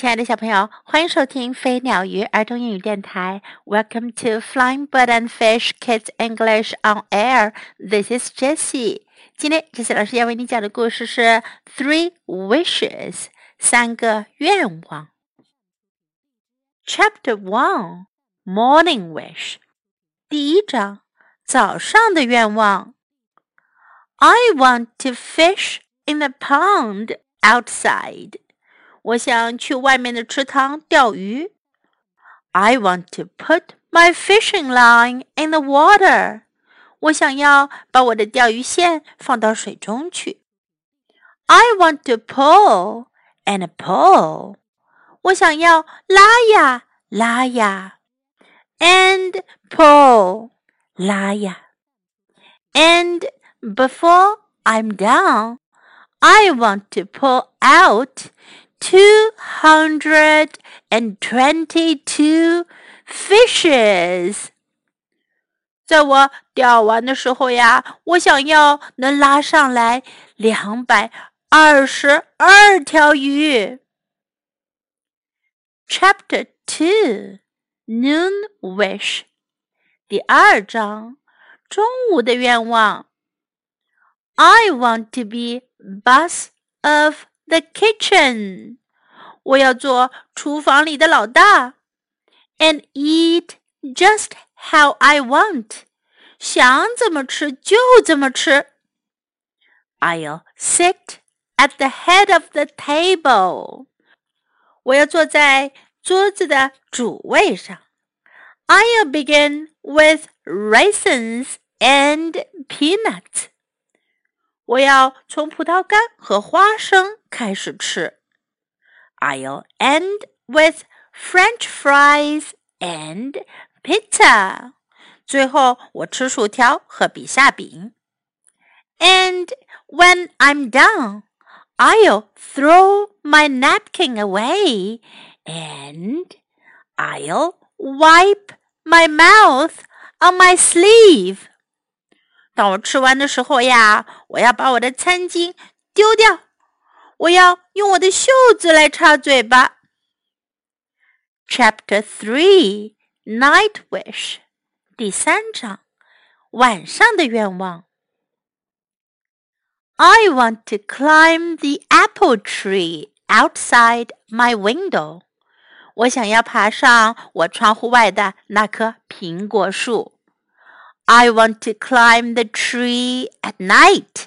亲爱的小朋友，欢迎收听飞鸟鱼儿童英语电台。Welcome to Flying Bird and Fish Kids English on Air. This is Jessie. 今天，Jessie 老师要为你讲的故事是 Three Wishes，三个愿望。Chapter One Morning Wish，第一章，早上的愿望。I want to fish in the pond outside. 我想去外面的池塘钓鱼。I want to put my fishing line in the water. 我想要把我的钓鱼线放到水中去。I want to pull and pull. 我想要拉呀拉呀，and pull 拉呀。And before I'm done, I want to pull out two hundred and twenty-two fishes。在我钓完的时候呀，我想要能拉上来两百二十二条鱼。Chapter Two Noon Wish 第二章中午的愿望。I want to be boss of the kitchen. 我要做厨房里的老大，and eat just how I want. 想怎么吃就怎么吃。I'll sit at the head of the table. 我要坐在桌子的主位上。I'll begin with raisins and peanuts. 我要从葡萄干和花生 开始吃。I'll end with French fries and pizza。最后我吃薯条和比萨饼。And when I'm done, I'll throw my napkin away and I'll wipe my mouth on my sleeve. 当我吃完的时候呀，我要把我的餐巾丢掉， 我要用我的袖子来擦嘴巴。Chapter Three Night Wish 第三章晚上的愿望。I want to climb the apple tree outside my window. 我想要爬上我窗户外的那棵苹果树。I want to climb the tree at night.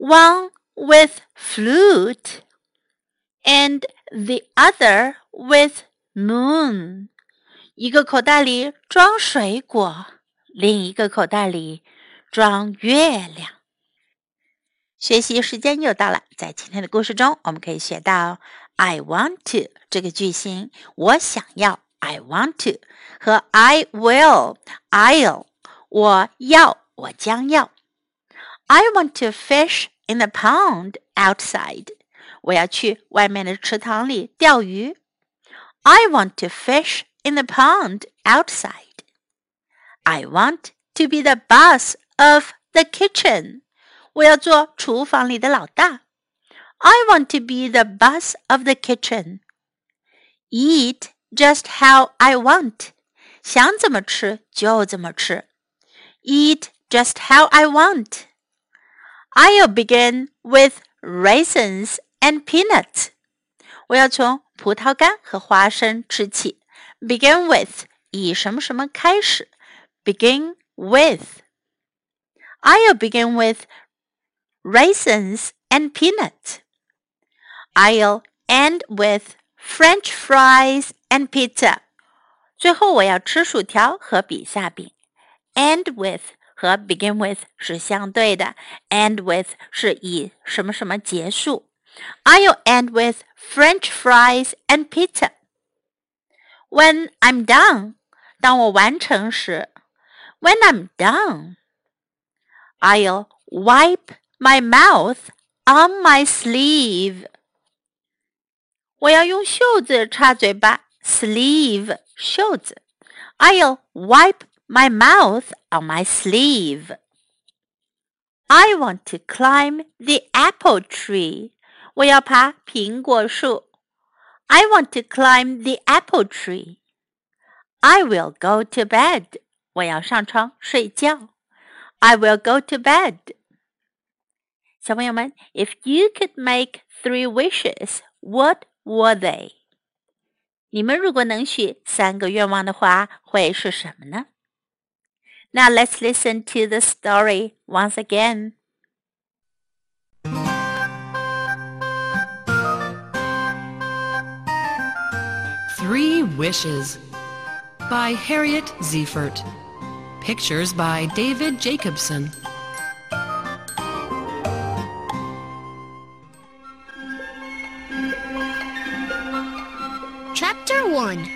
One with flute and the other with moon。一个口袋里装水果，另一个口袋里装月亮。学习时间又到了，在今天的故事中，我们可以学到 "I want to" 这个句型，我想要。I want to 和 I will, I'll 我要我将要。I want to fish in the pond outside 我要去外面的池塘里钓鱼。I want to fish in the pond outside. I want to be the boss of the kitchen. 我要做厨房里的老大。I want to be the boss of the kitchen. Eat just how I want. 想怎么吃就怎么吃。Eat just how I want. I'll begin with raisins and peanuts. 我要从葡萄干和花生吃起。Begin with 以什么什么开始。Begin with. I'll begin with raisins and peanuts. I'll end with French fries and pizza。最后我要吃薯条和比萨饼。End with 和 begin with 是相对的，end with 是以什么什么结束 I'll end with French fries and pizza. When I'm done, 当我完成时，When I'm done, I'll wipe my mouth on my sleeve. 我要用袖子擦嘴巴，sleeve 袖子。I'll wipe my mouth on my sleeve. I want to climb the apple tree. 我要爬苹果树。I want to climb the apple tree. I will go to bed. 我要上床睡觉。I will go to bed. 小朋友们，If you could make three wishes, what were they? 你们如果能许三个愿望的话，会是什么呢 ？Now let's listen to the story once again. Three Wishes by Harriet Ziefert. Pictures by David Jacobson. Chapter 1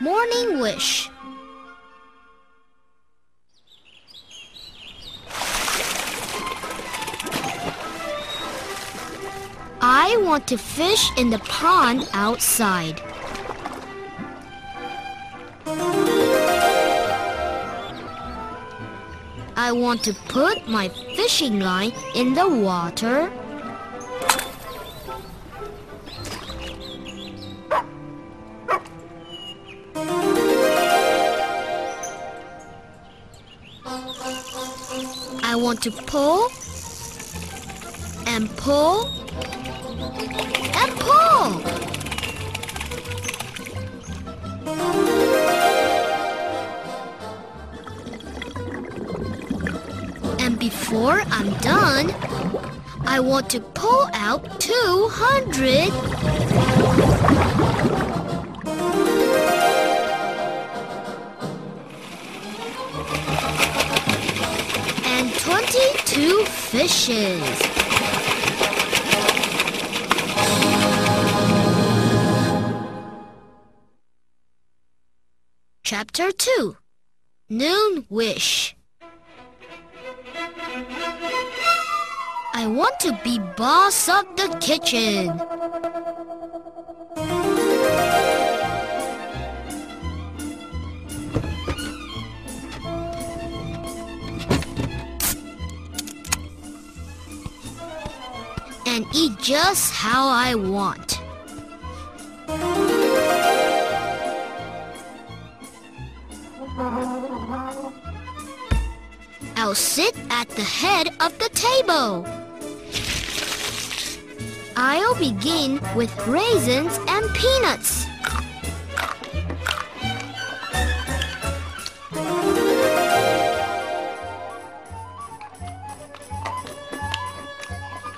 Morning Wish want to fish in the pond outside. I want to put my fishing line in the water. I want to pull and pull and pull. And before I'm done, I want to pull out 200. And 22 fishes. Chapter 2 Noon Wish I want to be boss of the kitchen. And eat just how I want. I'll sit at the head of the table. I'll begin with raisins and peanuts.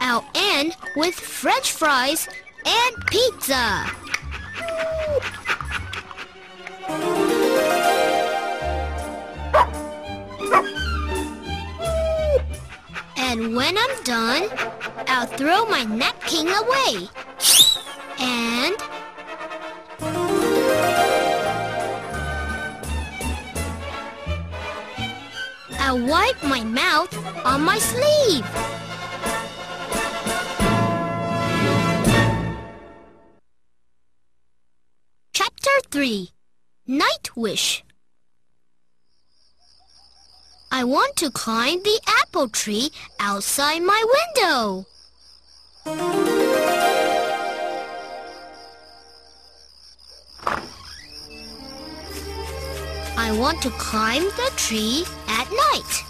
I'll end with french fries and pizza. And when I'm done, I'll throw my napkin away. And I'll wipe my mouth on my sleeve. Chapter 3 Night Wish I want to climb the apple tree outside my window. I want to climb the tree at night.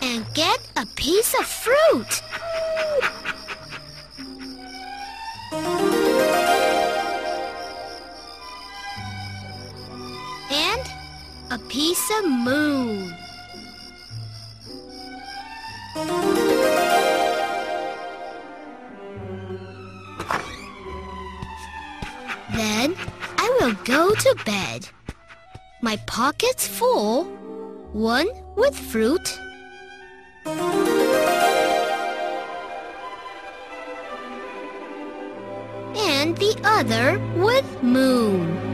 And get a piece of fruit. Piece of moon. Then I will go to bed. my pockets full, one with fruit, and the other with moon.